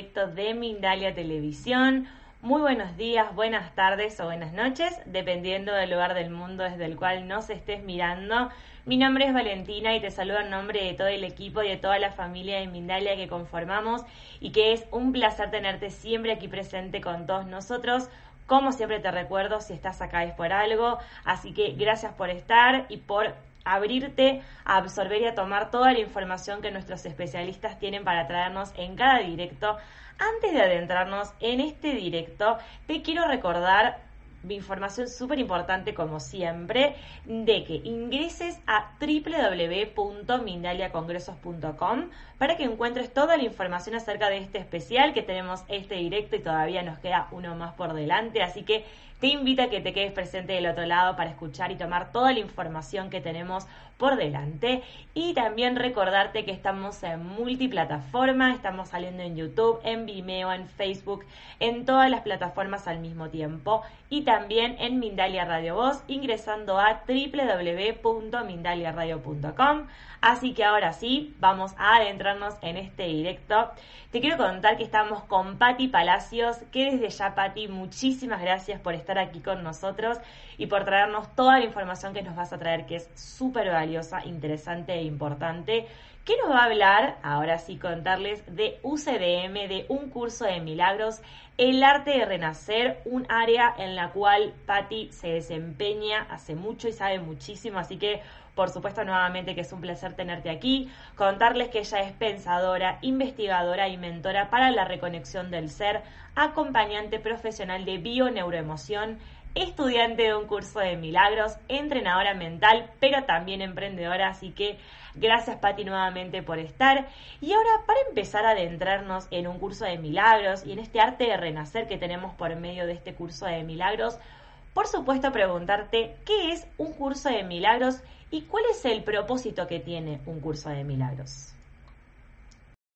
de Mindalia Televisión. Muy buenos días, buenas tardes o buenas noches, dependiendo del lugar del mundo desde el cual nos estés mirando. Mi nombre es Valentina y te saludo en nombre de todo el equipo y de toda la familia de Mindalia que conformamos y que es un placer tenerte siempre aquí presente con todos nosotros. Como siempre te recuerdo, si estás acá es por algo, así que gracias por estar y por abrirte a absorber y a tomar toda la información que nuestros especialistas tienen para traernos en cada directo. Antes de adentrarnos en este directo, te quiero recordar información súper importante como siempre, de que ingreses a www.mindaliacongresos.com para que encuentres toda la información acerca de este especial que tenemos este directo y todavía nos queda uno más por delante, así que te invito a que te quedes presente del otro lado para escuchar y tomar toda la información que tenemos por delante. Y también recordarte que estamos en multiplataforma, estamos saliendo en YouTube, en Vimeo, en Facebook, en todas las plataformas al mismo tiempo. Y también en Mindalia Radio Voz, ingresando a www.mindaliaradio.com. Así que ahora sí, vamos a en este directo. Te quiero contar que estamos con Patti Palacios, que desde ya, Patti, muchísimas gracias por estar aquí con nosotros y por traernos toda la información que nos vas a traer, que es súper valiosa, interesante e importante. ¿Qué nos va a hablar? Ahora sí, contarles de UCDM, de un curso de milagros, el arte de renacer, un área en la cual Patti se desempeña hace mucho y sabe muchísimo, así que por supuesto, nuevamente que es un placer tenerte aquí, contarles que ella es pensadora, investigadora y mentora para la reconexión del ser, acompañante profesional de bio-neuroemoción, estudiante de un curso de milagros, entrenadora mental, pero también emprendedora, así que gracias Patti nuevamente por estar. Y ahora para empezar a adentrarnos en un curso de milagros y en este arte de renacer que tenemos por medio de este curso de milagros, por supuesto preguntarte qué es un curso de milagros y cuál es el propósito que tiene un curso de milagros.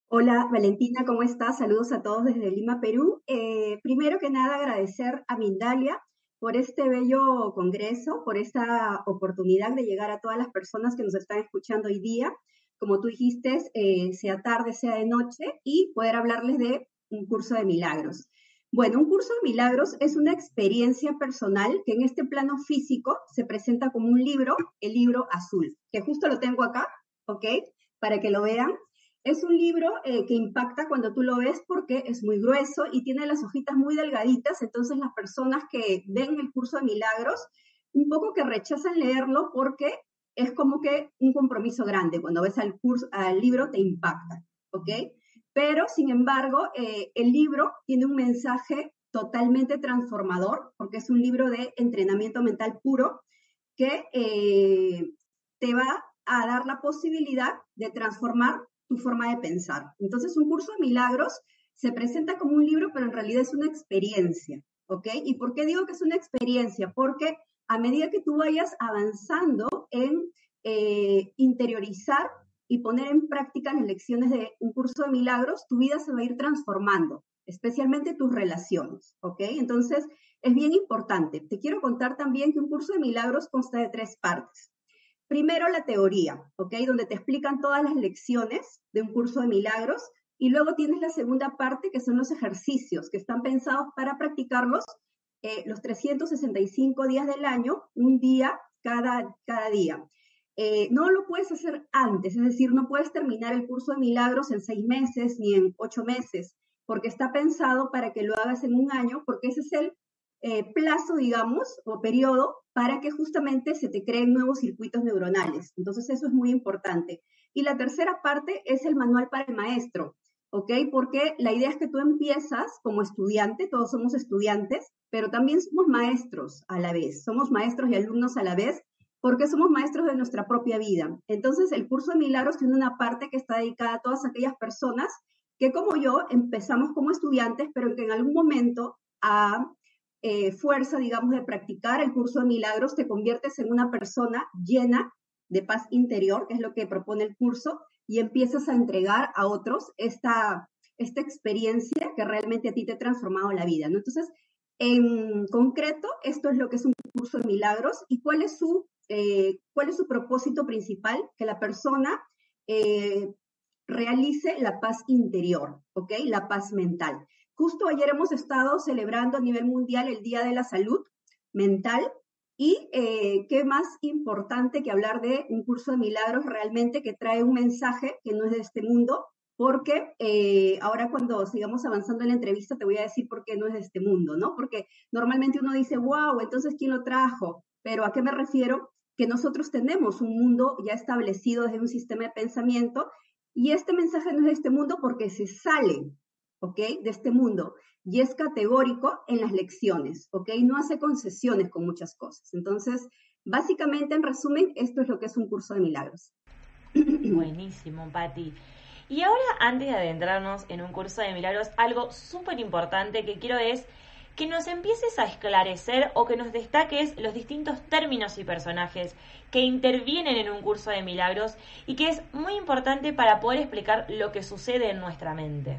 Hola Valentina, ¿cómo estás? Saludos a todos desde Lima, Perú. Eh, primero que nada agradecer a Mindalia por este bello congreso, por esta oportunidad de llegar a todas las personas que nos están escuchando hoy día, como tú dijiste, eh, sea tarde, sea de noche, y poder hablarles de un curso de milagros. Bueno, un curso de milagros es una experiencia personal que en este plano físico se presenta como un libro, el libro azul, que justo lo tengo acá, ¿ok? Para que lo vean. Es un libro eh, que impacta cuando tú lo ves porque es muy grueso y tiene las hojitas muy delgaditas, entonces las personas que ven el curso de milagros, un poco que rechazan leerlo porque es como que un compromiso grande. Cuando ves al, curso, al libro te impacta, ¿ok? Pero, sin embargo, eh, el libro tiene un mensaje totalmente transformador, porque es un libro de entrenamiento mental puro que eh, te va a dar la posibilidad de transformar tu forma de pensar. Entonces, un curso de milagros se presenta como un libro, pero en realidad es una experiencia, ¿ok? ¿Y por qué digo que es una experiencia? Porque a medida que tú vayas avanzando en eh, interiorizar y poner en práctica las lecciones de un curso de milagros, tu vida se va a ir transformando, especialmente tus relaciones, ¿ok? Entonces, es bien importante. Te quiero contar también que un curso de milagros consta de tres partes. Primero, la teoría, ¿ok? Donde te explican todas las lecciones de un curso de milagros. Y luego tienes la segunda parte, que son los ejercicios, que están pensados para practicarlos eh, los 365 días del año, un día cada, cada día. Eh, no lo puedes hacer antes, es decir, no puedes terminar el curso de milagros en seis meses ni en ocho meses, porque está pensado para que lo hagas en un año, porque ese es el eh, plazo, digamos, o periodo para que justamente se te creen nuevos circuitos neuronales. Entonces, eso es muy importante. Y la tercera parte es el manual para el maestro, ¿ok? Porque la idea es que tú empiezas como estudiante, todos somos estudiantes, pero también somos maestros a la vez, somos maestros y alumnos a la vez, porque somos maestros de nuestra propia vida. Entonces, el curso de milagros tiene una parte que está dedicada a todas aquellas personas que, como yo, empezamos como estudiantes, pero que en algún momento, a eh, fuerza, digamos, de practicar el curso de milagros, te conviertes en una persona llena de paz interior, que es lo que propone el curso, y empiezas a entregar a otros esta, esta experiencia que realmente a ti te ha transformado la vida. ¿no? Entonces, en concreto, esto es lo que es un curso de milagros y cuál es su eh, cuál es su propósito principal, que la persona eh, realice la paz interior, ¿ok? La paz mental. Justo ayer hemos estado celebrando a nivel mundial el Día de la Salud Mental y eh, qué más importante que hablar de un curso de milagros realmente que trae un mensaje que no es de este mundo, porque ahora cuando sigamos avanzando en la entrevista te voy a decir por qué no es de este mundo, ¿no? Porque normalmente uno dice, wow, entonces ¿quién lo trajo? Pero ¿a qué me refiero? Que nosotros tenemos un mundo ya establecido desde un sistema de pensamiento y este mensaje no es de este mundo porque se sale, ¿ok? De este mundo y es categórico en las lecciones, ¿ok? No hace concesiones con muchas cosas. Entonces, básicamente, en resumen, esto es lo que es un curso de milagros. Buenísimo, Patti. Y ahora, antes de adentrarnos en un curso de milagros, algo súper importante que quiero es que nos empieces a esclarecer o que nos destaques los distintos términos y personajes que intervienen en un curso de milagros y que es muy importante para poder explicar lo que sucede en nuestra mente.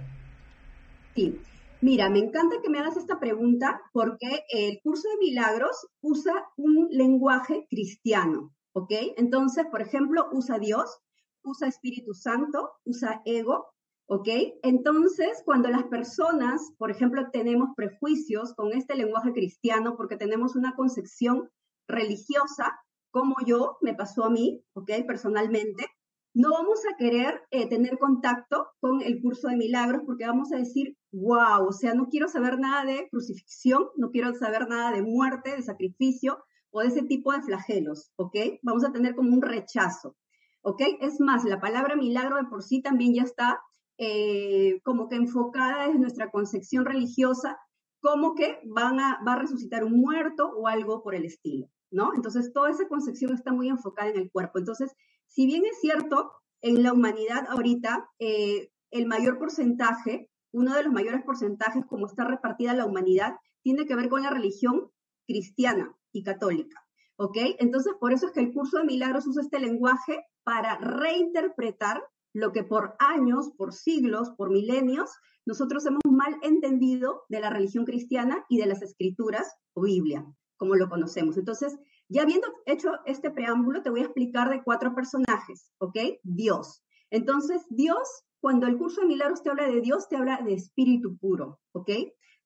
Sí, Mira, me encanta que me hagas esta pregunta porque el curso de milagros usa un lenguaje cristiano, ¿ok? Entonces, por ejemplo, usa Dios, usa Espíritu Santo, usa ego, ¿ok? Entonces, cuando las personas, por ejemplo, tenemos prejuicios con este lenguaje cristiano porque tenemos una concepción religiosa, como yo, me pasó a mí, ¿ok? Personalmente, no vamos a querer eh, tener contacto con el curso de milagros porque vamos a decir, wow, o sea, no quiero saber nada de crucifixión, no quiero saber nada de muerte, de sacrificio o de ese tipo de flagelos, ¿ok? Vamos a tener como un rechazo, ¿ok? Es más, la palabra milagro de por sí también ya está eh, como que enfocada desde nuestra concepción religiosa, como que van a, va a resucitar un muerto o algo por el estilo, ¿no? Entonces, toda esa concepción está muy enfocada en el cuerpo. Entonces, si bien es cierto, en la humanidad ahorita, eh, el mayor porcentaje, uno de los mayores porcentajes como está repartida la humanidad, tiene que ver con la religión cristiana y católica. ¿Ok? Entonces, por eso es que el curso de milagros usa este lenguaje para reinterpretar lo que por años, por siglos, por milenios, nosotros hemos mal entendido de la religión cristiana y de las escrituras o Biblia, como lo conocemos. Entonces, ya habiendo hecho este preámbulo, te voy a explicar de cuatro personajes, ¿ok? Dios. Entonces, Dios, cuando el curso de milagros te habla de Dios, te habla de espíritu puro, ¿ok?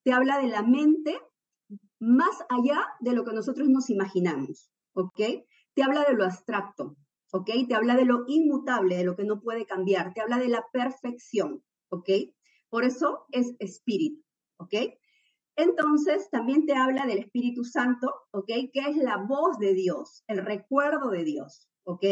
Te habla de la mente más allá de lo que nosotros nos imaginamos, ¿ok? Te habla de lo abstracto, ¿ok? Te habla de lo inmutable, de lo que no puede cambiar, te habla de la perfección, ¿ok? Por eso es espíritu, ¿ok? Entonces, también te habla del Espíritu Santo, ¿ok? Que es la voz de Dios, el recuerdo de Dios, ¿ok?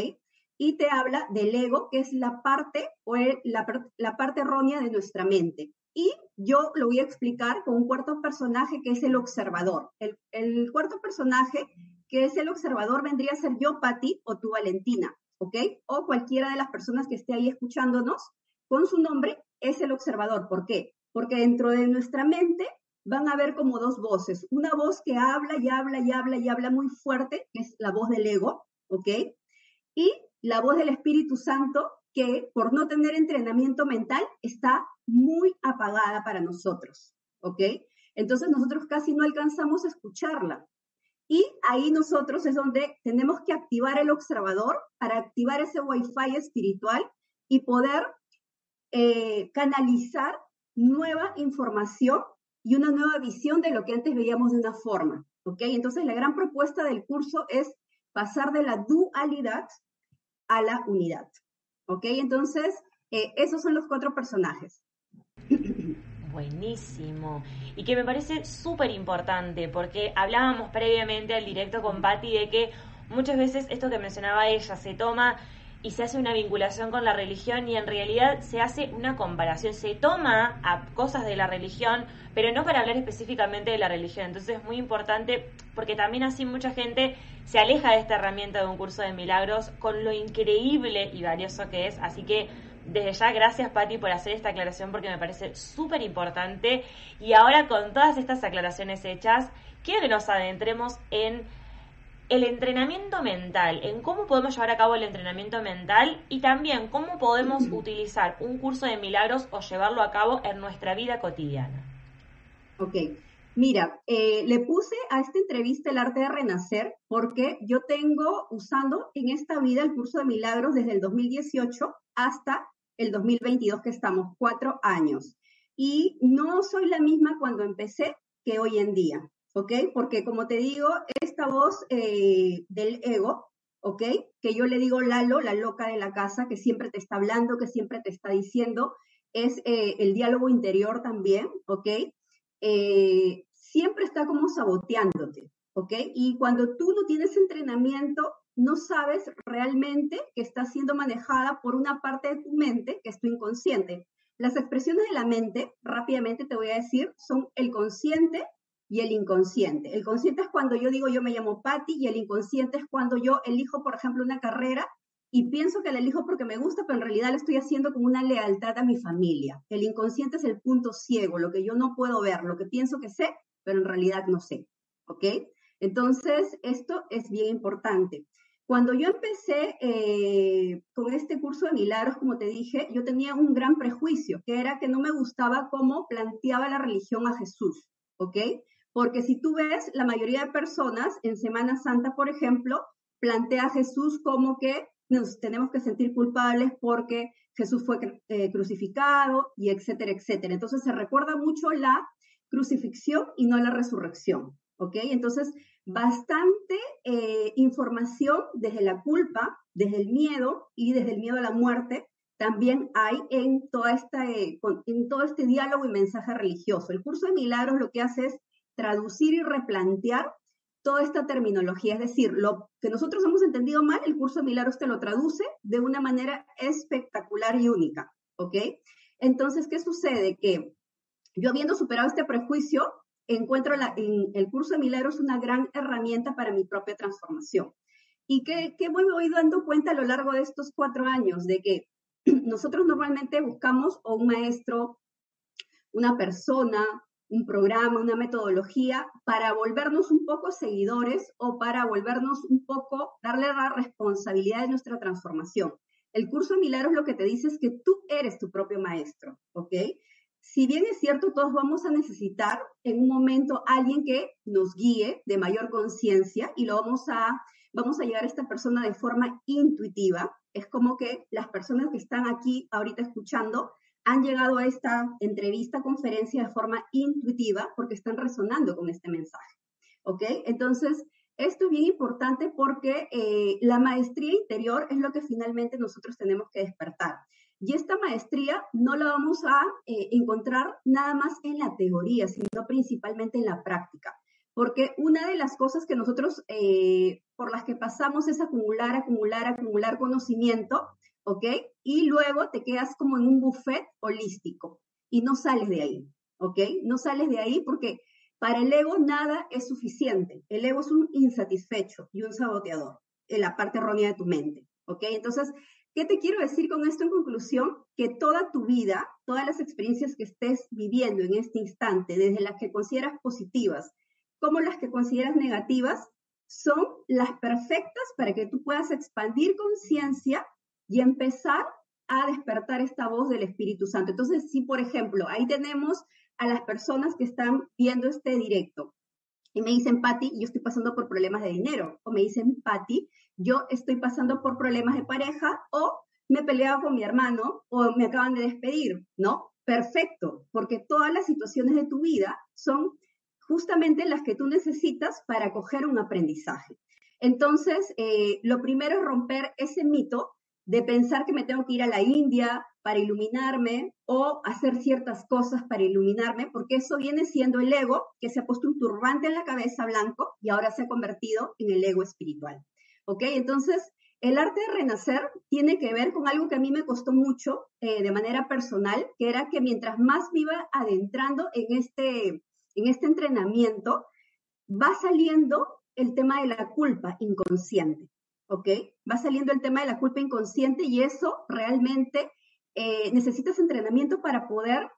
Y te habla del ego, que es la parte o la, parte errónea de nuestra mente. Y yo lo voy a explicar con un cuarto personaje que es el observador. El, el cuarto personaje que es el observador vendría a ser yo, Patti, o tú, Valentina, ¿ok? O cualquiera de las personas que esté ahí escuchándonos, con su nombre, es el observador. ¿Por qué? Porque dentro de nuestra mente van a ver como dos voces. Una voz que habla y habla y habla y habla muy fuerte, que es la voz del ego, ¿ok? Y la voz del Espíritu Santo, que por no tener entrenamiento mental está muy apagada para nosotros, ¿ok? Entonces nosotros casi no alcanzamos a escucharla. Y ahí nosotros es donde tenemos que activar el observador para activar ese wifi espiritual y poder eh, canalizar nueva información y una nueva visión de lo que antes veíamos de una forma. ¿Ok? Entonces, la gran propuesta del curso es pasar de la dualidad a la unidad. ¿Ok? Entonces, eh, esos son los cuatro personajes. Buenísimo. Y que me parece súper importante porque hablábamos previamente al directo con Patti de que muchas veces esto que mencionaba ella se toma y se hace una vinculación con la religión y en realidad se hace una comparación, se toma a cosas de la religión, pero no para hablar específicamente de la religión. Entonces es muy importante porque también así mucha gente se aleja de esta herramienta de un curso de milagros con lo increíble y valioso que es. Así que desde ya, gracias Patti por hacer esta aclaración porque me parece súper importante. Y ahora con todas estas aclaraciones hechas, quiero que nos adentremos en el entrenamiento mental, en cómo podemos llevar a cabo el entrenamiento mental y también cómo podemos utilizar un curso de milagros o llevarlo a cabo en nuestra vida cotidiana. Ok, mira, eh, le puse a esta entrevista el arte de renacer porque yo tengo usando en esta vida el curso de milagros desde el 2018 hasta el 2022 que estamos, cuatro años. Y no soy la misma cuando empecé que hoy en día, ¿ok? Porque como te digo, esta voz eh, del ego, ¿ok? Que yo le digo Lalo, la loca de la casa, que siempre te está hablando, que siempre te está diciendo, es eh, el diálogo interior también, ¿ok? Eh, siempre está como saboteándote, ¿ok? Y cuando tú no tienes entrenamiento, no sabes realmente que está siendo manejada por una parte de tu mente, que es tu inconsciente. Las expresiones de la mente, rápidamente te voy a decir, son el consciente y el inconsciente. El consciente es cuando yo digo yo me llamo Patty y el inconsciente es cuando yo elijo, por ejemplo, una carrera y pienso que la elijo porque me gusta, pero en realidad la estoy haciendo como una lealtad a mi familia. El inconsciente es el punto ciego, lo que yo no puedo ver, lo que pienso que sé, pero en realidad no sé. ¿Ok? Entonces, esto es bien importante. Cuando yo empecé eh, con este curso de milagros, como te dije, yo tenía un gran prejuicio, que era que no me gustaba cómo planteaba la religión a Jesús, ¿ok? Porque si tú ves, la mayoría de personas en Semana Santa, por ejemplo, plantea a Jesús como que nos tenemos que sentir culpables porque Jesús fue eh, crucificado y etcétera, etcétera. Entonces se recuerda mucho la crucifixión y no la resurrección, ¿ok? Entonces, bastante eh, información desde la culpa, desde el miedo y desde el miedo a la muerte también hay en, toda esta, eh, en todo este diálogo y mensaje religioso. El curso de milagros lo que hace es traducir y replantear toda esta terminología, es decir, lo que nosotros hemos entendido mal, el curso de milagros te lo traduce de una manera espectacular y única, ¿ok? Entonces, ¿qué sucede? Que yo habiendo superado este prejuicio, encuentro en el curso de milagros una gran herramienta para mi propia transformación. ¿Y qué me voy dando cuenta a lo largo de estos cuatro años? De que nosotros normalmente buscamos o un maestro, una persona, un programa, una metodología para volvernos un poco seguidores o para volvernos un poco, darle la responsabilidad de nuestra transformación. El curso de milagros lo que te dice es que tú eres tu propio maestro, ¿ok? Si bien es cierto, todos vamos a necesitar en un momento alguien que nos guíe de mayor conciencia y lo vamos a, vamos a llegar a esta persona de forma intuitiva. Es como que las personas que están aquí ahorita escuchando han llegado a esta entrevista, conferencia de forma intuitiva porque están resonando con este mensaje. ¿Ok? Entonces, esto es bien importante porque eh, la maestría interior es lo que finalmente nosotros tenemos que despertar. Y esta maestría no la vamos a eh, encontrar nada más en la teoría, sino principalmente en la práctica. Porque una de las cosas que nosotros, eh, por las que pasamos es acumular, acumular, acumular conocimiento, ¿ok? Y luego te quedas como en un buffet holístico y no sales de ahí, ¿ok? No sales de ahí porque para el ego nada es suficiente. El ego es un insatisfecho y un saboteador en la parte errónea de tu mente, ¿ok? Entonces, ¿qué te quiero decir con esto en conclusión? Que toda tu vida, todas las experiencias que estés viviendo en este instante, desde las que consideras positivas como las que consideras negativas, son las perfectas para que tú puedas expandir conciencia y empezar a despertar esta voz del Espíritu Santo. Entonces, si por ejemplo, ahí tenemos a las personas que están viendo este directo y me dicen, Patti, yo estoy pasando por problemas de dinero, o me dicen, Patti, yo estoy pasando por problemas de pareja, o me he peleado con mi hermano, o me acaban de despedir, ¿no? Perfecto, porque todas las situaciones de tu vida son justamente las que tú necesitas para coger un aprendizaje. Entonces, eh, lo primero es romper ese mito de pensar que me tengo que ir a la India para iluminarme o hacer ciertas cosas para iluminarme, porque eso viene siendo el ego que se ha puesto un turbante en la cabeza blanco y ahora se ha convertido en el ego espiritual. ¿Ok? Entonces, el arte de renacer tiene que ver con algo que a mí me costó mucho eh, de manera personal, que era que mientras más me iba adentrando en este, en este entrenamiento, va saliendo el tema de la culpa inconsciente. ¿ok? Va saliendo el tema de la culpa inconsciente y eso realmente eh, necesitas entrenamiento para poder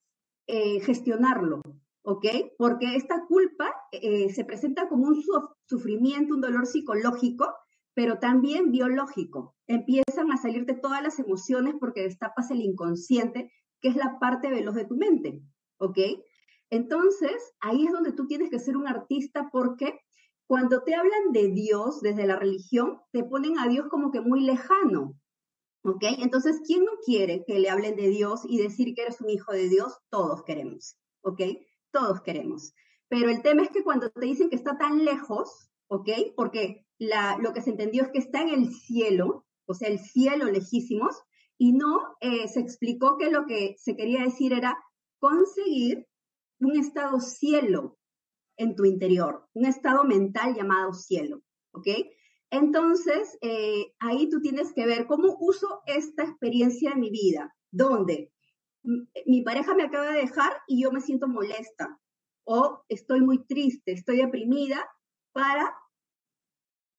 eh, gestionarlo, ¿ok? Porque esta culpa se presenta como un sufrimiento, un dolor psicológico, pero también biológico. Empiezan a salirte todas las emociones porque destapas el inconsciente, que es la parte veloz de tu mente, ¿ok? Entonces, ahí es donde tú tienes que ser un artista porque cuando te hablan de Dios desde la religión, te ponen a Dios como que muy lejano. ¿Ok? Entonces, ¿quién no quiere que le hablen de Dios y decir que eres un hijo de Dios? Todos queremos. ¿Ok? Todos queremos. Pero el tema es que cuando te dicen que está tan lejos, ¿ok? Porque lo que se entendió es que está en el cielo, o sea, el cielo lejísimos, y no eh, se explicó que lo que se quería decir era conseguir un estado cielo en tu interior, un estado mental llamado cielo, ¿ok? Entonces, eh, ahí tú tienes que ver cómo uso esta experiencia en mi vida, donde mi pareja me acaba de dejar y yo me siento molesta, o estoy muy triste, estoy deprimida, para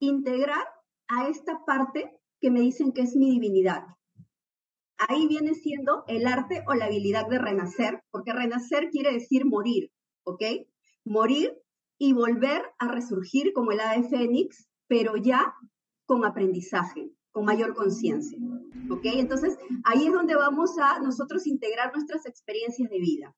integrar a esta parte que me dicen que es mi divinidad. Ahí viene siendo el arte o la habilidad de renacer, porque renacer quiere decir morir, ¿ok? Morir y volver a resurgir como el ave fénix, pero ya con aprendizaje, con mayor conciencia, ¿ok? Entonces, ahí es donde vamos a nosotros integrar nuestras experiencias de vida.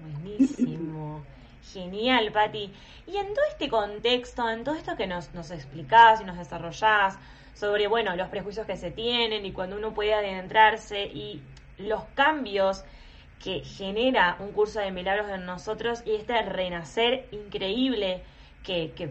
Buenísimo. Genial, Patti. Y en todo este contexto, en todo esto que nos, nos explicás y nos desarrollás sobre, bueno, los prejuicios que se tienen y cuando uno puede adentrarse y los cambios que genera un curso de milagros en nosotros y este renacer increíble que, que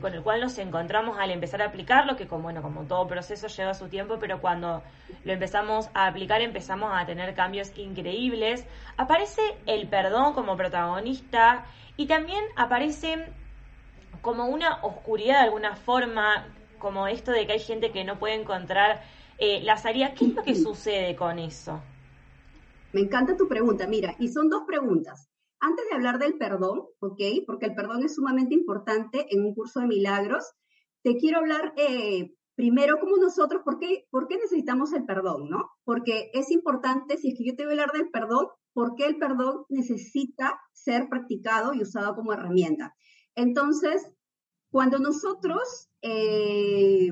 con el cual nos encontramos al empezar a aplicarlo, que como, bueno, como todo proceso lleva su tiempo, pero cuando lo empezamos a aplicar empezamos a tener cambios increíbles. Aparece el perdón como protagonista y también aparece como una oscuridad de alguna forma, como esto de que hay gente que no puede encontrar eh, la salida. ¿Qué es lo que sucede con eso? Me encanta tu pregunta, mira, y son dos preguntas. Antes de hablar del perdón, ¿ok? Porque el perdón es sumamente importante en un curso de milagros, te quiero hablar eh, primero como nosotros, ¿por qué, ¿por qué necesitamos el perdón, no? Porque es importante, si es que yo te voy a hablar del perdón, ¿por qué el perdón necesita ser practicado y usado como herramienta? Entonces, cuando nosotros, eh,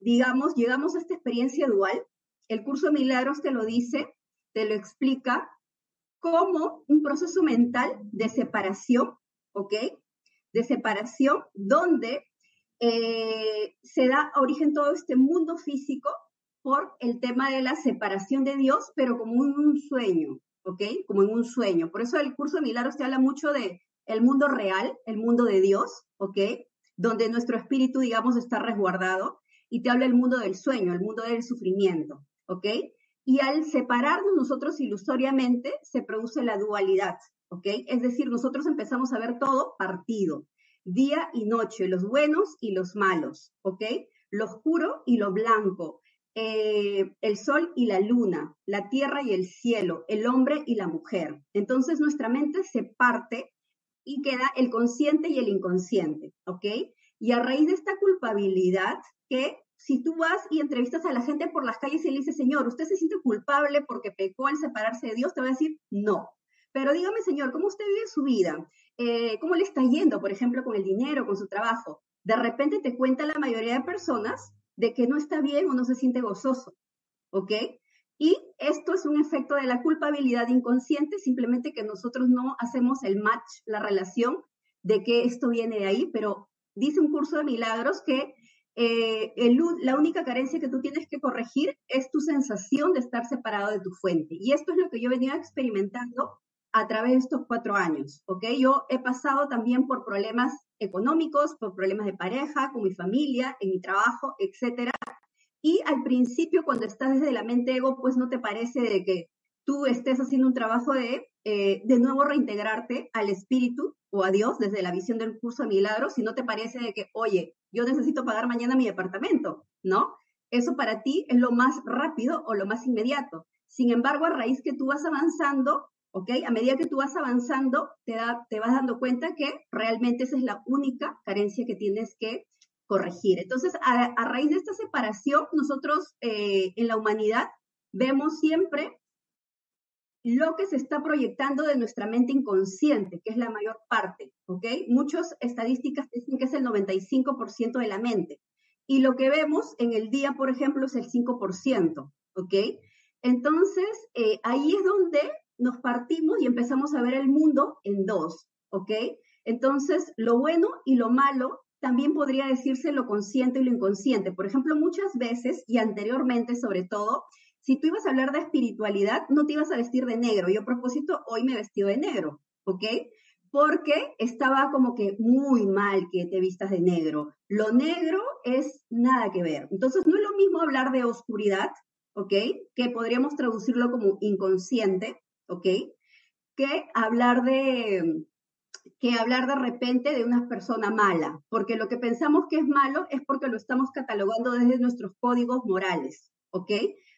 digamos, llegamos a esta experiencia dual, el curso de milagros te lo dice, te lo explica como un proceso mental de separación, ¿ok? De separación donde eh, se da origen todo este mundo físico por el tema de la separación de Dios, pero como en un sueño, ¿ok? Como en un sueño. Por eso el curso de milagros te habla mucho de el mundo real, el mundo de Dios, ¿ok? Donde nuestro espíritu, digamos, está resguardado, y te habla el mundo del sueño, el mundo del sufrimiento, ¿ok? Y al separarnos nosotros ilusoriamente se produce la dualidad, ¿ok? Es decir, nosotros empezamos a ver todo partido, día y noche, los buenos y los malos, ¿ok? Lo oscuro y lo blanco, eh, el sol y la luna, la tierra y el cielo, el hombre y la mujer. Entonces nuestra mente se parte y queda el consciente y el inconsciente, ¿ok? Y a raíz de esta culpabilidad que si tú vas y entrevistas a la gente por las calles y le dices, Señor, ¿usted se siente culpable porque pecó al separarse de Dios? Te va a decir, no. Pero dígame, Señor, ¿cómo usted vive su vida? Eh, ¿Cómo le está yendo, por ejemplo, con el dinero, con su trabajo? De repente te cuenta la mayoría de personas de que no está bien o no se siente gozoso, ¿ok? Y esto es un efecto de la culpabilidad inconsciente, simplemente que nosotros no hacemos el match, la relación de que esto viene de ahí, pero dice un curso de milagros que eh, la única carencia que tú tienes que corregir es tu sensación de estar separado de tu fuente. Y esto es lo que yo venía experimentando a través de estos cuatro años, ¿ok? Yo he pasado también por problemas económicos, por problemas de pareja, con mi familia, en mi trabajo, etcétera. Y al principio, cuando estás desde la mente ego, pues no te parece de que tú estés haciendo un trabajo de eh, de nuevo reintegrarte al espíritu o a Dios desde la visión del curso de milagros, si no te parece de que, oye, yo necesito pagar mañana mi departamento, ¿no? Eso para ti es lo más rápido o lo más inmediato. Sin embargo, a raíz que tú vas avanzando, ¿ok? A medida que tú vas avanzando, te, da, te vas dando cuenta que realmente esa es la única carencia que tienes que corregir. Entonces, a, raíz de esta separación, nosotros eh, en la humanidad vemos siempre lo que se está proyectando de nuestra mente inconsciente, que es la mayor parte, ¿ok? Muchas estadísticas dicen que es el 95% de la mente. Y lo que vemos en el día, por ejemplo, es el 5%, ¿ok? Entonces, eh, ahí es donde nos partimos y empezamos a ver el mundo en dos, ¿ok? Entonces, lo bueno y lo malo también podría decirse lo consciente y lo inconsciente. Por ejemplo, muchas veces y anteriormente sobre todo, si tú ibas a hablar de espiritualidad, no te ibas a vestir de negro. Yo a propósito, hoy me vestido de negro, ¿ok? Porque estaba como que muy mal que te vistas de negro. Lo negro es nada que ver. Entonces, no es lo mismo hablar de oscuridad, ¿ok? Que podríamos traducirlo como inconsciente, ¿ok? Que hablar de, que hablar de repente de una persona mala, porque lo que pensamos que es malo es porque lo estamos catalogando desde nuestros códigos morales, ¿ok?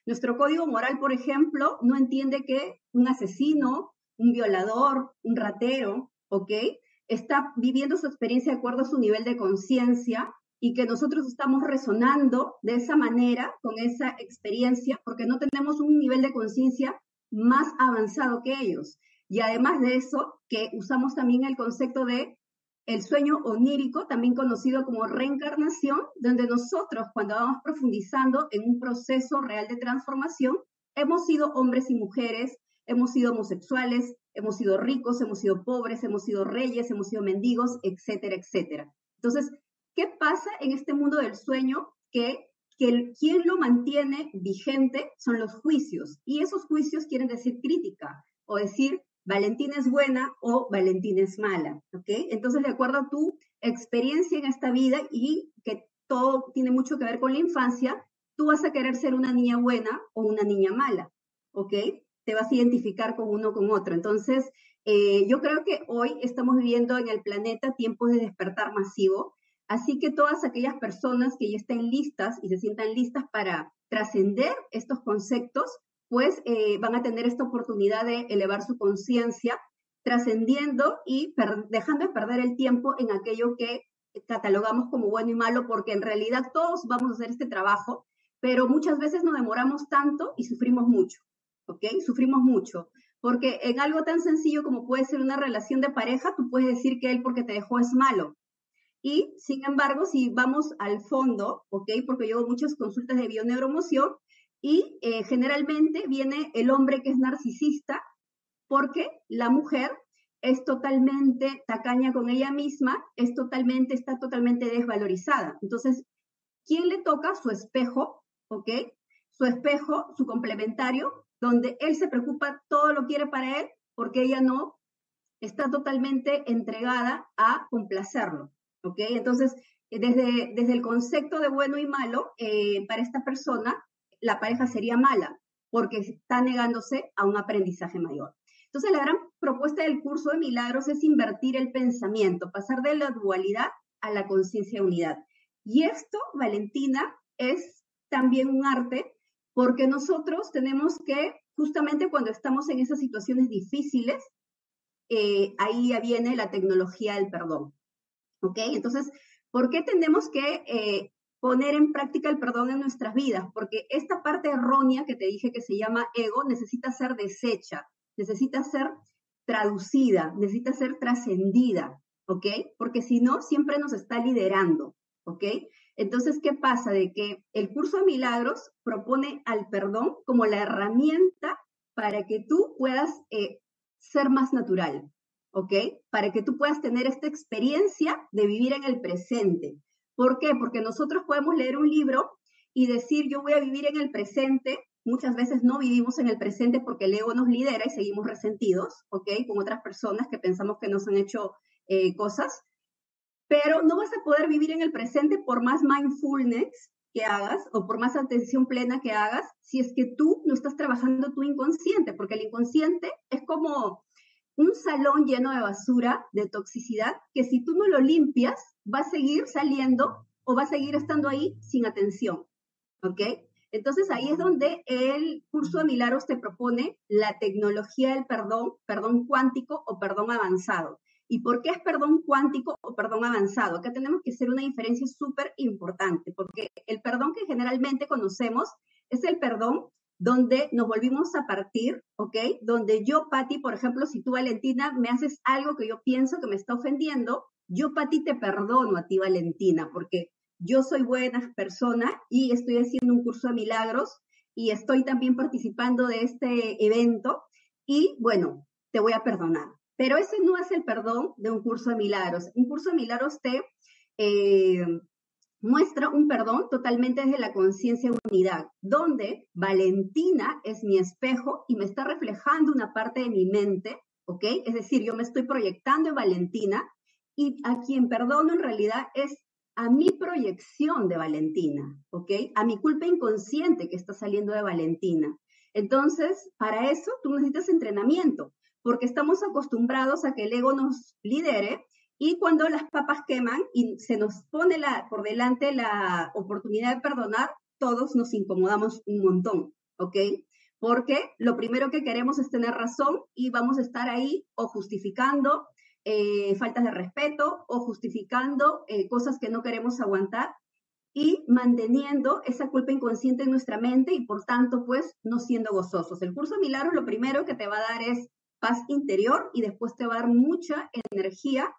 Nuestro código moral, por ejemplo, no entiende que un asesino, un violador, un ratero, ¿ok? Está viviendo su experiencia de acuerdo a su nivel de conciencia y que nosotros estamos resonando de esa manera con esa experiencia porque no tenemos un nivel de conciencia más avanzado que ellos. Y además de eso, que usamos también el concepto de el sueño onírico, también conocido como reencarnación, donde nosotros cuando vamos profundizando en un proceso real de transformación, hemos sido hombres y mujeres, hemos sido homosexuales, hemos sido ricos, hemos sido pobres, hemos sido reyes, hemos sido mendigos, etcétera, etcétera. Entonces, ¿qué pasa en este mundo del sueño? Que, que quien lo mantiene vigente son los juicios, y esos juicios quieren decir crítica o decir Valentina es buena o Valentina es mala, ¿ok? Entonces, de acuerdo a tu experiencia en esta vida y que todo tiene mucho que ver con la infancia, tú vas a querer ser una niña buena o una niña mala, ¿ok? Te vas a identificar con uno con otro. Entonces, eh, yo creo que hoy estamos viviendo en el planeta tiempos de despertar masivo, así que todas aquellas personas que ya estén listas y se sientan listas para trascender estos conceptos, pues eh, van a tener esta oportunidad de elevar su conciencia, trascendiendo y dejando de perder el tiempo en aquello que catalogamos como bueno y malo, porque en realidad todos vamos a hacer este trabajo, pero muchas veces nos demoramos tanto y sufrimos mucho, ¿ok? Sufrimos mucho, porque en algo tan sencillo como puede ser una relación de pareja, tú puedes decir que él porque te dejó es malo. Y, sin embargo, si vamos al fondo, ¿ok? Porque yo hago muchas consultas de bioneuromoción, y eh, generalmente viene el hombre que es narcisista porque la mujer es totalmente tacaña con ella misma, es totalmente, está totalmente desvalorizada. Entonces, ¿quién le toca? Su espejo, ¿ok? Su espejo, su complementario, donde él se preocupa, todo lo quiere para él, porque ella no está totalmente entregada a complacerlo, ¿ok? Entonces, desde, desde el concepto de bueno y malo, eh, para esta persona, la pareja sería mala porque está negándose a un aprendizaje mayor. Entonces, la gran propuesta del curso de milagros es invertir el pensamiento, pasar de la dualidad a la conciencia de unidad. Y esto, Valentina, es también un arte porque nosotros tenemos que, justamente cuando estamos en esas situaciones difíciles, eh, ahí ya viene la tecnología del perdón. ¿Ok? Entonces, ¿por qué tenemos que eh, poner en práctica el perdón en nuestras vidas, porque esta parte errónea que te dije que se llama ego necesita ser deshecha, necesita ser traducida, necesita ser trascendida, ¿ok? Porque si no, siempre nos está liderando, ¿ok? Entonces, ¿qué pasa? De que el curso de milagros propone al perdón como la herramienta para que tú puedas eh, ser más natural, ¿ok? Para que tú puedas tener esta experiencia de vivir en el presente, ¿Por qué? Porque nosotros podemos leer un libro y decir, yo voy a vivir en el presente. Muchas veces no vivimos en el presente porque el ego nos lidera y seguimos resentidos, ¿ok? Con otras personas que pensamos que nos han hecho eh, cosas. Pero no vas a poder vivir en el presente por más mindfulness que hagas o por más atención plena que hagas si es que tú no estás trabajando tu inconsciente, porque el inconsciente es como un salón lleno de basura, de toxicidad, que si tú no lo limpias, va a seguir saliendo o va a seguir estando ahí sin atención. ¿Ok? Entonces ahí es donde el curso de Milagros te propone la tecnología del perdón, perdón cuántico o perdón avanzado. ¿Y por qué es perdón cuántico o perdón avanzado? Acá tenemos que hacer una diferencia súper importante, porque el perdón que generalmente conocemos es el perdón donde nos volvimos a partir, ¿ok? Donde yo, Patti, por ejemplo, si tú, Valentina, me haces algo que yo pienso que me está ofendiendo, yo, Patti, te perdono a ti, Valentina, porque yo soy buena persona y estoy haciendo un curso de milagros y estoy también participando de este evento y, bueno, te voy a perdonar. Pero ese no es el perdón de un curso de milagros. Un curso de milagros te eh, muestra un perdón totalmente desde la conciencia de unidad, donde Valentina es mi espejo y me está reflejando una parte de mi mente, ¿ok? Es decir, yo me estoy proyectando en Valentina y a quien perdono en realidad es a mi proyección de Valentina, ¿ok? A mi culpa inconsciente que está saliendo de Valentina. Entonces, para eso tú necesitas entrenamiento, porque estamos acostumbrados a que el ego nos lidere y cuando las papas queman y se nos pone la, por delante la oportunidad de perdonar, todos nos incomodamos un montón, ¿ok? Porque lo primero que queremos es tener razón y vamos a estar ahí o justificando eh, faltas de respeto o justificando eh, cosas que no queremos aguantar y manteniendo esa culpa inconsciente en nuestra mente y por tanto, pues, no siendo gozosos. El curso milagros lo primero que te va a dar es paz interior y después te va a dar mucha energía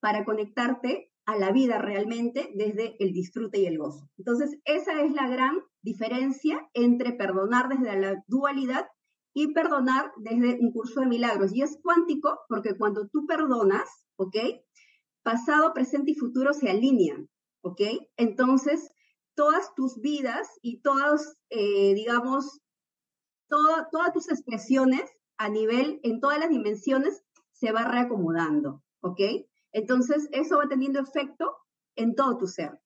para conectarte a la vida realmente desde el disfrute y el gozo. Entonces, esa es la gran diferencia entre perdonar desde la dualidad y perdonar desde un curso de milagros. Y es cuántico porque cuando tú perdonas, ¿ok? Pasado, presente y futuro se alinean, ¿ok? Entonces, todas tus vidas y todas, eh, digamos, todas tus expresiones a nivel, en todas las dimensiones, se va reacomodando, ¿ok? Entonces, eso va teniendo efecto en todo tu ser.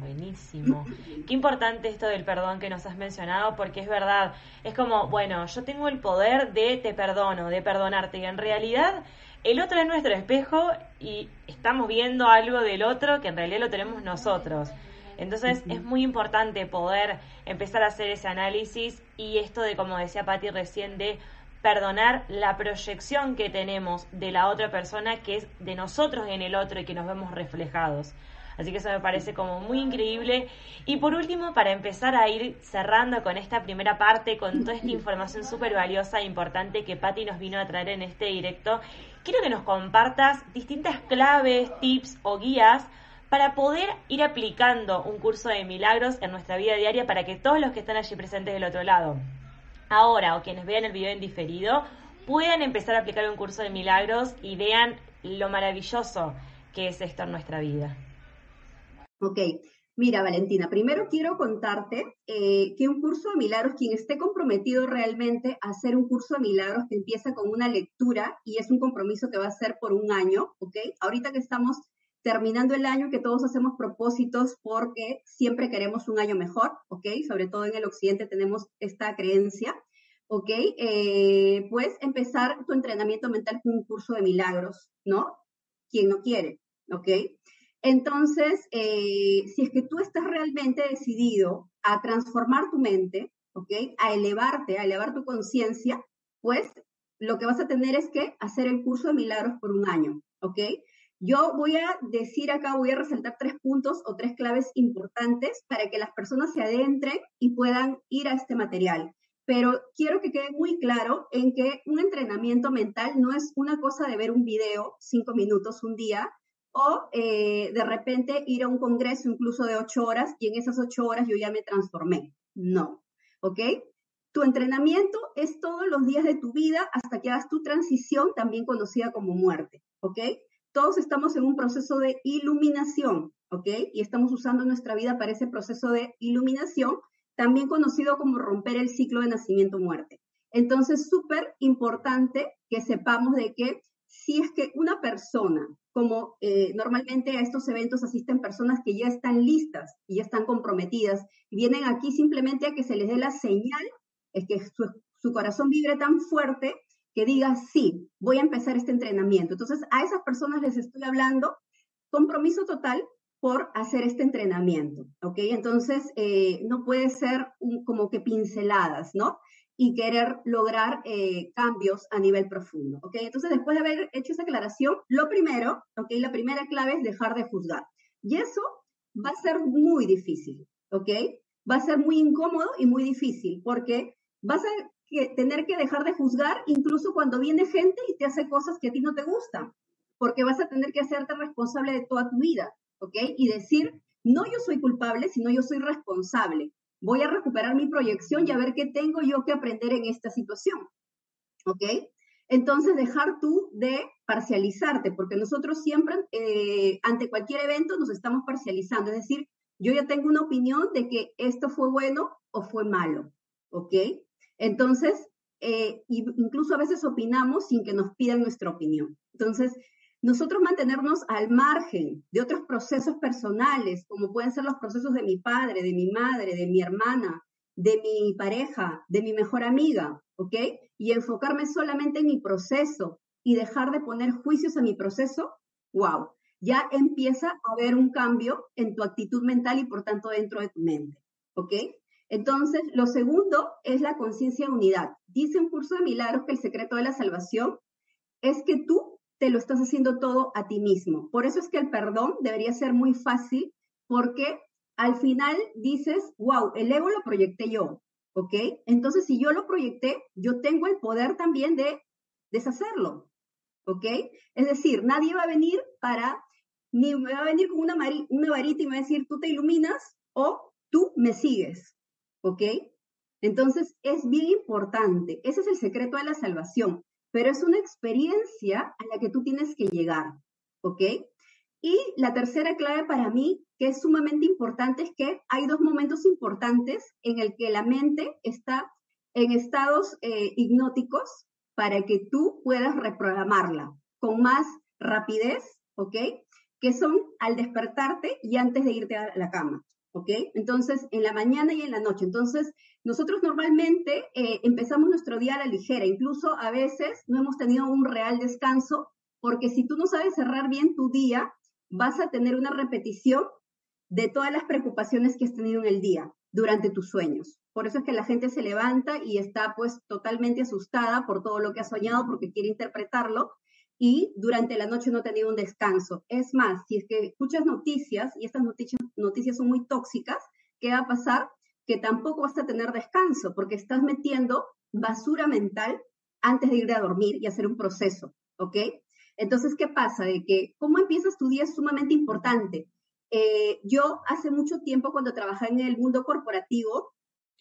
Buenísimo. Qué importante esto del perdón que nos has mencionado, porque es verdad, es como, bueno, yo tengo el poder de te perdono, de perdonarte, y en realidad el otro es nuestro espejo y estamos viendo algo del otro que en realidad lo tenemos nosotros. Entonces es muy importante poder empezar a hacer ese análisis y esto de, como decía Patti recién, de perdonar la proyección que tenemos de la otra persona que es de nosotros en el otro y que nos vemos reflejados. Así que eso me parece como muy increíble. Y por último, para empezar a ir cerrando con esta primera parte, con toda esta información súper valiosa e importante que Patti nos vino a traer en este directo, quiero que nos compartas distintas claves, tips o guías para poder ir aplicando un curso de milagros en nuestra vida diaria para que todos los que están allí presentes del otro lado ahora o quienes vean el video en diferido puedan empezar a aplicar un curso de milagros y vean lo maravilloso que es esto en nuestra vida. Ok, mira Valentina, primero quiero contarte eh, que un curso de milagros, quien esté comprometido realmente a hacer un curso de milagros que empieza con una lectura y es un compromiso que va a ser por un año, ¿ok? Ahorita que estamos terminando el año, que todos hacemos propósitos porque siempre queremos un año mejor, ¿ok? Sobre todo en el occidente tenemos esta creencia, ¿ok? Eh, puedes empezar tu entrenamiento mental con un curso de milagros, ¿no? Quien no quiere, ¿ok? Entonces, eh, si es que tú estás realmente decidido a transformar tu mente, ¿ok? A elevarte, a elevar tu conciencia, pues lo que vas a tener es que hacer el curso de milagros por un año, ¿ok? Yo voy a decir acá, voy a resaltar tres puntos o tres claves importantes para que las personas se adentren y puedan ir a este material. Pero quiero que quede muy claro en que un entrenamiento mental no es una cosa de ver un video cinco minutos un día o eh, de repente ir a un congreso incluso de ocho horas y en esas ocho horas yo ya me transformé. No, ¿ok? Tu entrenamiento es todos los días de tu vida hasta que hagas tu transición, también conocida como muerte, ¿ok? todos estamos en un proceso de iluminación, ¿ok? Y estamos usando nuestra vida para ese proceso de iluminación, también conocido como romper el ciclo de nacimiento-muerte. Entonces, súper importante que sepamos de que si es que una persona, como eh, normalmente a estos eventos asisten personas que ya están listas y ya están comprometidas, y vienen aquí simplemente a que se les dé la señal, es que su, corazón vibre tan fuerte que diga, sí, voy a empezar este entrenamiento. Entonces, a esas personas les estoy hablando compromiso total por hacer este entrenamiento, ¿ok? Entonces, eh, no puede ser como que pinceladas, ¿no? Y querer lograr eh, cambios a nivel profundo, ¿ok? Entonces, después de haber hecho esa aclaración, lo primero, ¿ok? La primera clave es dejar de juzgar. Y eso va a ser muy difícil, ¿ok? Va a ser muy incómodo y muy difícil porque vas a tener que dejar de juzgar incluso cuando viene gente y te hace cosas que a ti no te gustan, porque vas a tener que hacerte responsable de toda tu vida, ¿ok? Y decir, no yo soy culpable, sino yo soy responsable. Voy a recuperar mi proyección y a ver qué tengo yo que aprender en esta situación, ¿ok? Entonces, dejar tú de parcializarte, porque nosotros siempre, eh, ante cualquier evento, nos estamos parcializando. Es decir, yo ya tengo una opinión de que esto fue bueno o fue malo, ¿ok? Entonces, eh, incluso a veces opinamos sin que nos pidan nuestra opinión. Entonces, nosotros mantenernos al margen de otros procesos personales, como pueden ser los procesos de mi padre, de mi madre, de mi hermana, de mi pareja, de mi mejor amiga, ¿ok? Y enfocarme solamente en mi proceso y dejar de poner juicios a mi proceso, wow, ya empieza a haber un cambio en tu actitud mental y por tanto dentro de tu mente, ¿ok? Entonces, lo segundo es la conciencia de unidad. Dice un curso de milagros que el secreto de la salvación es que tú te lo estás haciendo todo a ti mismo. Por eso es que el perdón debería ser muy fácil porque al final dices, wow, el ego lo proyecté yo, ¿ok? Entonces, si yo lo proyecté, yo tengo el poder también de deshacerlo, ¿ok? Es decir, nadie va a venir para, ni me va a venir con una, una varita y me va a decir, tú te iluminas o tú me sigues, ¿ok? Entonces, es bien importante, ese es el secreto de la salvación, pero es una experiencia a la que tú tienes que llegar, ¿ok? Y la tercera clave para mí, que es sumamente importante, es que hay dos momentos importantes en el que la mente está en estados eh, hipnóticos para que tú puedas reprogramarla con más rapidez, ¿ok? Que son al despertarte y antes de irte a la cama, ¿ok? Entonces, en la mañana y en la noche. Entonces, nosotros normalmente eh, empezamos nuestro día a la ligera, incluso a veces no hemos tenido un real descanso, porque si tú no sabes cerrar bien tu día, vas a tener una repetición de todas las preocupaciones que has tenido en el día durante tus sueños. Por eso es que la gente se levanta y está pues totalmente asustada por todo lo que ha soñado porque quiere interpretarlo y durante la noche no ha tenido un descanso. Es más, si es que escuchas noticias y estas noticias, noticias son muy tóxicas, ¿qué va a pasar? Que tampoco vas a tener descanso porque estás metiendo basura mental antes de ir a dormir y hacer un proceso, ¿ok? Entonces, ¿qué pasa? De que cómo empiezas tu día es sumamente importante. Eh, yo hace mucho tiempo cuando trabajaba en el mundo corporativo,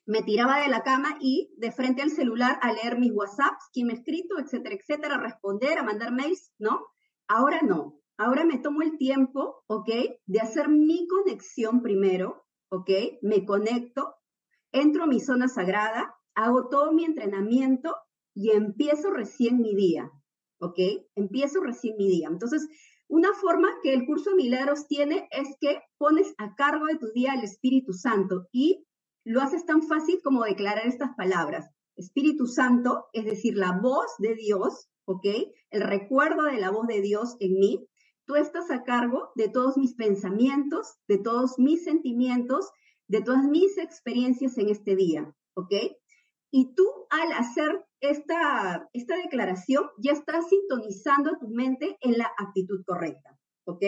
me tiraba de la cama y de frente al celular a leer mis WhatsApps, quién me ha escrito, etcétera, etcétera, a responder, a mandar mails, ¿no? Ahora no. Ahora me tomo el tiempo, ¿ok? De hacer mi conexión primero, ¿ok? Me conecto, entro a mi zona sagrada, hago todo mi entrenamiento y empiezo recién mi día. ¿ok? Empiezo recién mi día. Entonces, una forma que el curso de milagros tiene es que pones a cargo de tu día al Espíritu Santo y lo haces tan fácil como declarar estas palabras. Espíritu Santo, es decir, la voz de Dios, ¿ok? El recuerdo de la voz de Dios en mí. Tú estás a cargo de todos mis pensamientos, de todos mis sentimientos, de todas mis experiencias en este día, ¿ok? Y tú al hacer esta, esta declaración ya estás sintonizando tu mente en la actitud correcta, ¿ok?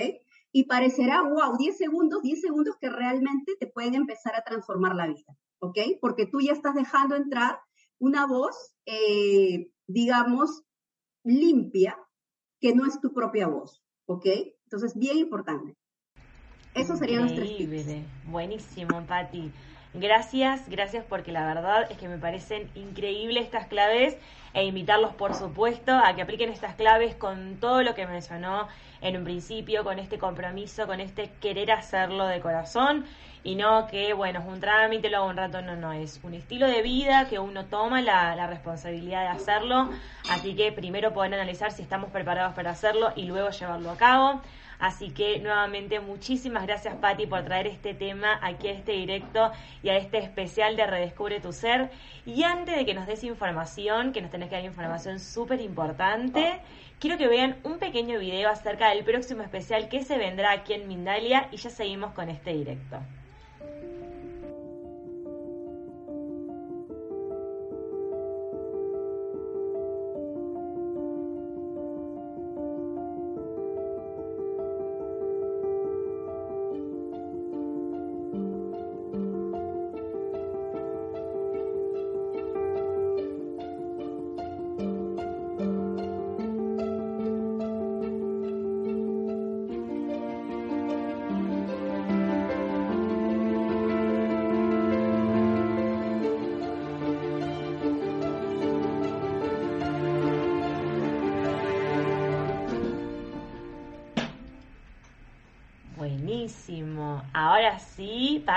Y parecerá, wow, 10 segundos, 10 segundos que realmente te pueden empezar a transformar la vida, ¿ok? Porque tú ya estás dejando entrar una voz, eh, digamos, limpia, que no es tu propia voz, ¿ok? Entonces, bien importante. Eso serían los tres tips. Buenísimo, Patti. Gracias, gracias porque la verdad es que me parecen increíbles estas claves e invitarlos, por supuesto, a que apliquen estas claves con todo lo que mencionó en un principio, con este compromiso, con este querer hacerlo de corazón y no que, bueno, es un trámite, lo hago un rato, no, no, es un estilo de vida que uno toma la, responsabilidad de hacerlo, así que primero pueden analizar si estamos preparados para hacerlo y luego llevarlo a cabo. Así que nuevamente muchísimas gracias Patti por traer este tema aquí a este directo y a este especial de Redescubre tu Ser. Y antes de que nos des información, que nos tenés que dar información súper importante, quiero que vean un pequeño video acerca del próximo especial que se vendrá aquí en Mindalia y ya seguimos con este directo.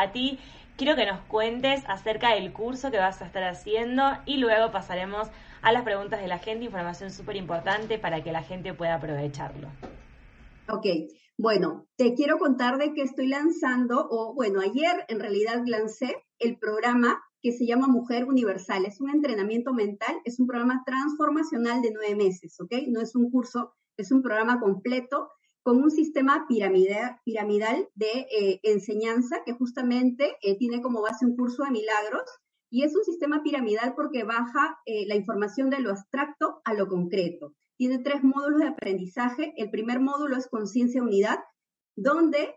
Patti, quiero que nos cuentes acerca del curso que vas a estar haciendo y luego pasaremos a las preguntas de la gente, información súper importante para que la gente pueda aprovecharlo. Ok, bueno, te quiero contar de que estoy lanzando, o bueno, ayer en realidad lancé el programa que se llama Mujer Universal. Es un entrenamiento mental, es un programa transformacional de nueve meses, ¿ok? No es un curso, es un programa completo con un sistema piramidal, de eh, enseñanza que justamente eh, tiene como base un curso de milagros y es un sistema piramidal porque baja eh, la información de lo abstracto a lo concreto. Tiene tres módulos de aprendizaje. El primer módulo es conciencia unidad, donde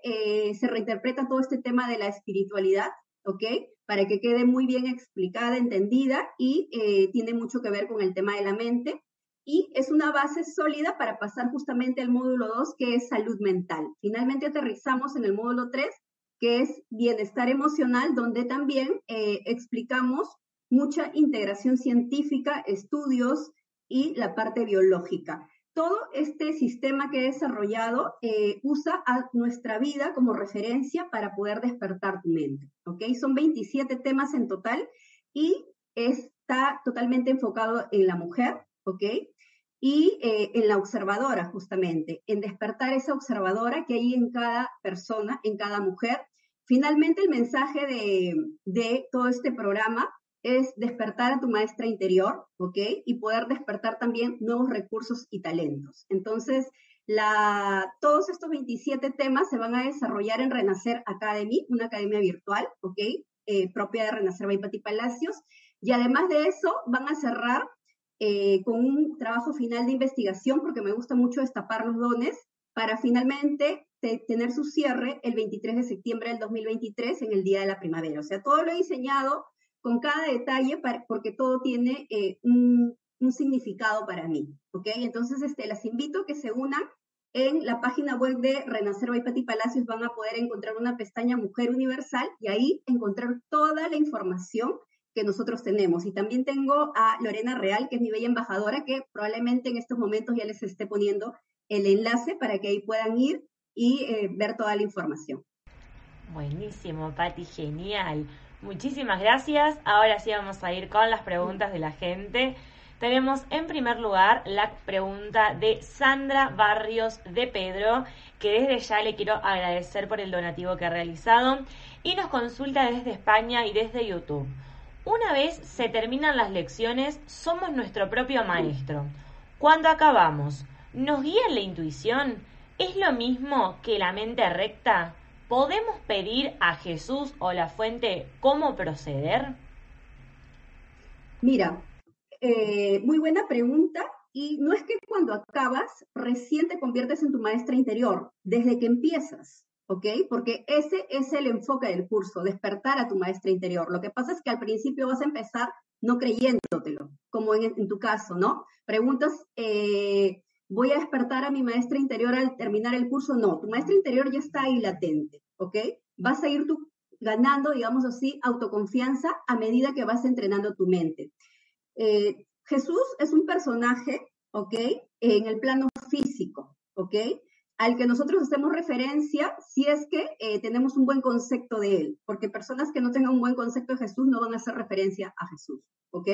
se reinterpreta todo este tema de la espiritualidad, ¿ok? Para que quede muy bien explicada, entendida y tiene mucho que ver con el tema de la mente y es una base sólida para pasar justamente al módulo 2, que es salud mental. Finalmente aterrizamos en el módulo 3, que es bienestar emocional, donde también eh, explicamos mucha integración científica, estudios y la parte biológica. Todo este sistema que he desarrollado eh, usa a nuestra vida como referencia para poder despertar tu mente. ¿ok? Son 27 temas en total y está totalmente enfocado en la mujer, ¿ok? Y eh, en la observadora, justamente, en despertar esa observadora que hay en cada persona, en cada mujer. Finalmente, el mensaje de, de todo este programa es despertar a tu maestra interior, ¿ok? Y poder despertar también nuevos recursos y talentos. Entonces, la, todos estos 27 temas se van a desarrollar en Renacer Academy, una academia virtual, ¿ok? Eh, propia de Renacer Baipati Palacios. Y además de eso, van a cerrar eh, con un trabajo final de investigación, porque me gusta mucho destapar los dones, para finalmente tener su cierre el 23 de septiembre del 2023 en el Día de la Primavera. O sea, todo lo he diseñado con cada detalle porque todo tiene eh, un, significado para mí. ¿Ok? Entonces, este, las invito a que se unan en la página web de Renacer Baipati Palacios van a poder encontrar una pestaña Mujer Universal y ahí encontrar toda la información que nosotros tenemos. Y también tengo a Lorena Real, que es mi bella embajadora, que probablemente en estos momentos ya les esté poniendo el enlace para que ahí puedan ir y eh, ver toda la información. Buenísimo, Patti, genial. Muchísimas gracias. Ahora sí vamos a ir con las preguntas de la gente. Tenemos en primer lugar la pregunta de Sandra Barrios de Pedro, que desde ya le quiero agradecer por el donativo que ha realizado y nos consulta desde España y desde YouTube. Una vez se terminan las lecciones, somos nuestro propio maestro. Cuando acabamos, ¿nos guía la intuición? ¿Es lo mismo que la mente recta? ¿Podemos pedir a Jesús o la fuente cómo proceder? Mira, eh, muy buena pregunta. Y no es que cuando acabas recién te conviertes en tu maestra interior, desde que empiezas. ¿Ok? Porque ese es el enfoque del curso, despertar a tu maestra interior. Lo que pasa es que al principio vas a empezar no creyéndotelo, como en, tu caso, ¿no? Preguntas, eh, ¿voy a despertar a mi maestra interior al terminar el curso? No, tu maestra interior ya está ahí latente, ¿ok? Vas a ir tú ganando, digamos así, autoconfianza a medida que vas entrenando tu mente. Eh, Jesús es un personaje, ¿ok? En el plano físico, ¿ok? Al que nosotros hacemos referencia si es que eh, tenemos un buen concepto de él, porque personas que no tengan un buen concepto de Jesús no van a hacer referencia a Jesús, ¿ok?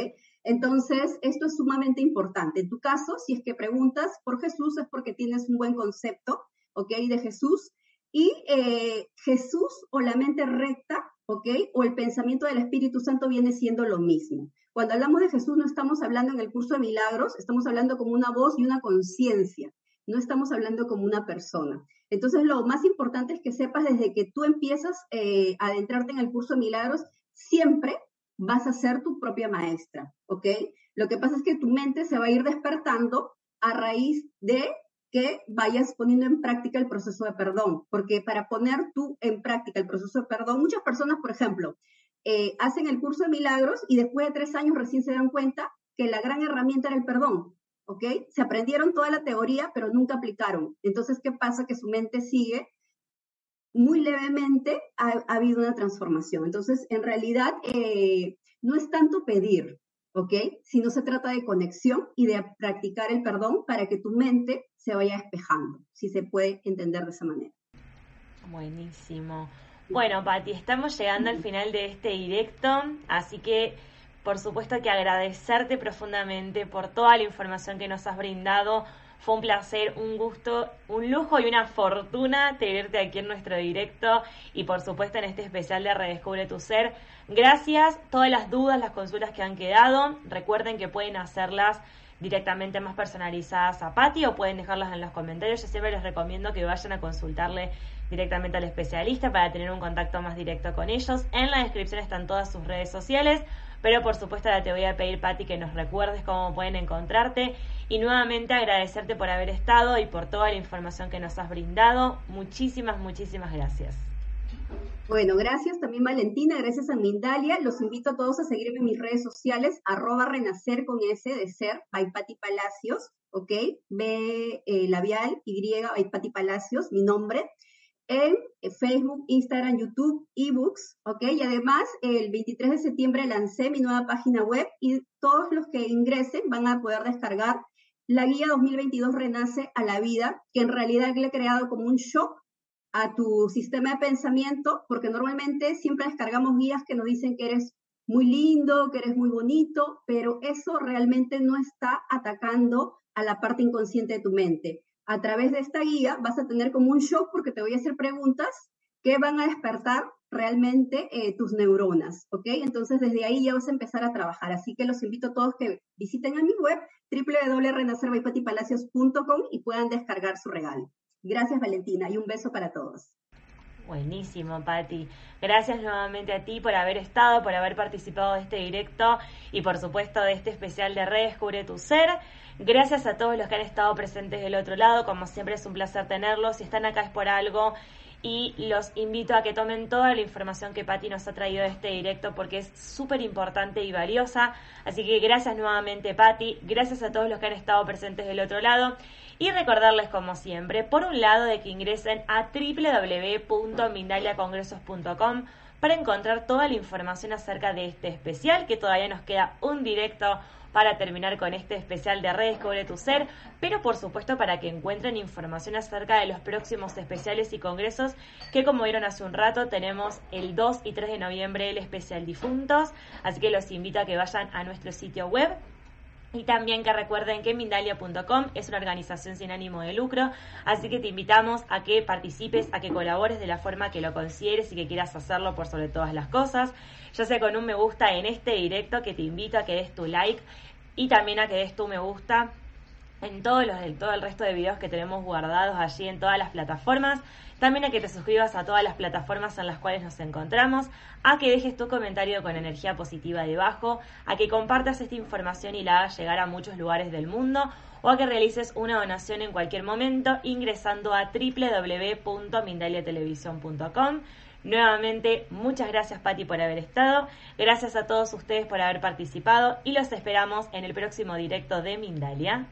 Entonces, esto es sumamente importante. En tu caso, si es que preguntas por Jesús, es porque tienes un buen concepto, ¿ok? De Jesús. Y eh, Jesús o la mente recta, ¿ok? O el pensamiento del Espíritu Santo viene siendo lo mismo. Cuando hablamos de Jesús no estamos hablando en el curso de milagros, estamos hablando como una voz y una conciencia no estamos hablando como una persona. Entonces, lo más importante es que sepas desde que tú empiezas eh, a adentrarte en el curso de milagros, siempre vas a ser tu propia maestra, ¿ok? Lo que pasa es que tu mente se va a ir despertando a raíz de que vayas poniendo en práctica el proceso de perdón, porque para poner tú en práctica el proceso de perdón, muchas personas, por ejemplo, eh, hacen el curso de milagros y después de tres años recién se dan cuenta que la gran herramienta era el perdón, ¿ok? Se aprendieron toda la teoría, pero nunca aplicaron. Entonces, ¿qué pasa? Que su mente sigue muy levemente, ha, habido una transformación. Entonces, en realidad, eh, no es tanto pedir, ¿ok? Sino se trata de conexión y de practicar el perdón para que tu mente se vaya despejando, si se puede entender de esa manera. Buenísimo. Bueno, Pati, estamos llegando al final de este directo, así que por supuesto que agradecerte profundamente por toda la información que nos has brindado. Fue un placer, un gusto, un lujo y una fortuna tenerte aquí en nuestro directo y por supuesto en este especial de Redescubre tu Ser. Gracias. Todas las dudas, las consultas que han quedado, recuerden que pueden hacerlas directamente más personalizadas a Patti o pueden dejarlas en los comentarios. Yo siempre les recomiendo que vayan a consultarle directamente al especialista para tener un contacto más directo con ellos. En la descripción están todas sus redes sociales. Pero por supuesto ahora te voy a pedir, Patti, que nos recuerdes cómo pueden encontrarte y nuevamente agradecerte por haber estado y por toda la información que nos has brindado. Muchísimas, muchísimas gracias. Bueno, gracias también Valentina, gracias a Mindalia. Los invito a todos a seguirme en mis redes sociales, arroba renacer con S de ser, by Palacios, ¿ok? B eh, labial, Y, by Palacios, mi nombre en Facebook, Instagram, YouTube, ebooks, ¿ok? Y además, el 23 de septiembre lancé mi nueva página web y todos los que ingresen van a poder descargar la guía 2022 Renace a la vida, que en realidad le he creado como un shock a tu sistema de pensamiento, porque normalmente siempre descargamos guías que nos dicen que eres muy lindo, que eres muy bonito, pero eso realmente no está atacando a la parte inconsciente de tu mente a través de esta guía vas a tener como un shock porque te voy a hacer preguntas que van a despertar realmente eh, tus neuronas, ¿ok? Entonces desde ahí ya vas a empezar a trabajar. Así que los invito a todos que visiten a mi web www.renacerbypatipalacios.com y puedan descargar su regalo. Gracias Valentina y un beso para todos. Buenísimo, Patti. Gracias nuevamente a ti por haber estado, por haber participado de este directo y por supuesto de este especial de Redescubre tu Ser. Gracias a todos los que han estado presentes del otro lado, como siempre es un placer tenerlos. Si están acá es por algo y los invito a que tomen toda la información que Patti nos ha traído de este directo porque es súper importante y valiosa. Así que gracias nuevamente Patti, gracias a todos los que han estado presentes del otro lado y recordarles como siempre, por un lado de que ingresen a www.mindaliacongresos.com para encontrar toda la información acerca de este especial que todavía nos queda un directo para terminar con este especial de Redescubre tu Ser, pero por supuesto para que encuentren información acerca de los próximos especiales y congresos que como vieron hace un rato tenemos el 2 y 3 de noviembre el especial difuntos, así que los invito a que vayan a nuestro sitio web y también que recuerden que Mindalia.com es una organización sin ánimo de lucro, así que te invitamos a que participes, a que colabores de la forma que lo consideres y que quieras hacerlo por sobre todas las cosas, ya sea con un me gusta en este directo, que te invito a que des tu like y también a que des tu me gusta en todos los, todo el resto de videos que tenemos guardados allí en todas las plataformas. También a que te suscribas a todas las plataformas en las cuales nos encontramos, a que dejes tu comentario con energía positiva debajo, a que compartas esta información y la hagas llegar a muchos lugares del mundo o a que realices una donación en cualquier momento ingresando a www.mindaliatelevisión.com. Nuevamente, muchas gracias Patti por haber estado, gracias a todos ustedes por haber participado y los esperamos en el próximo directo de Mindalia.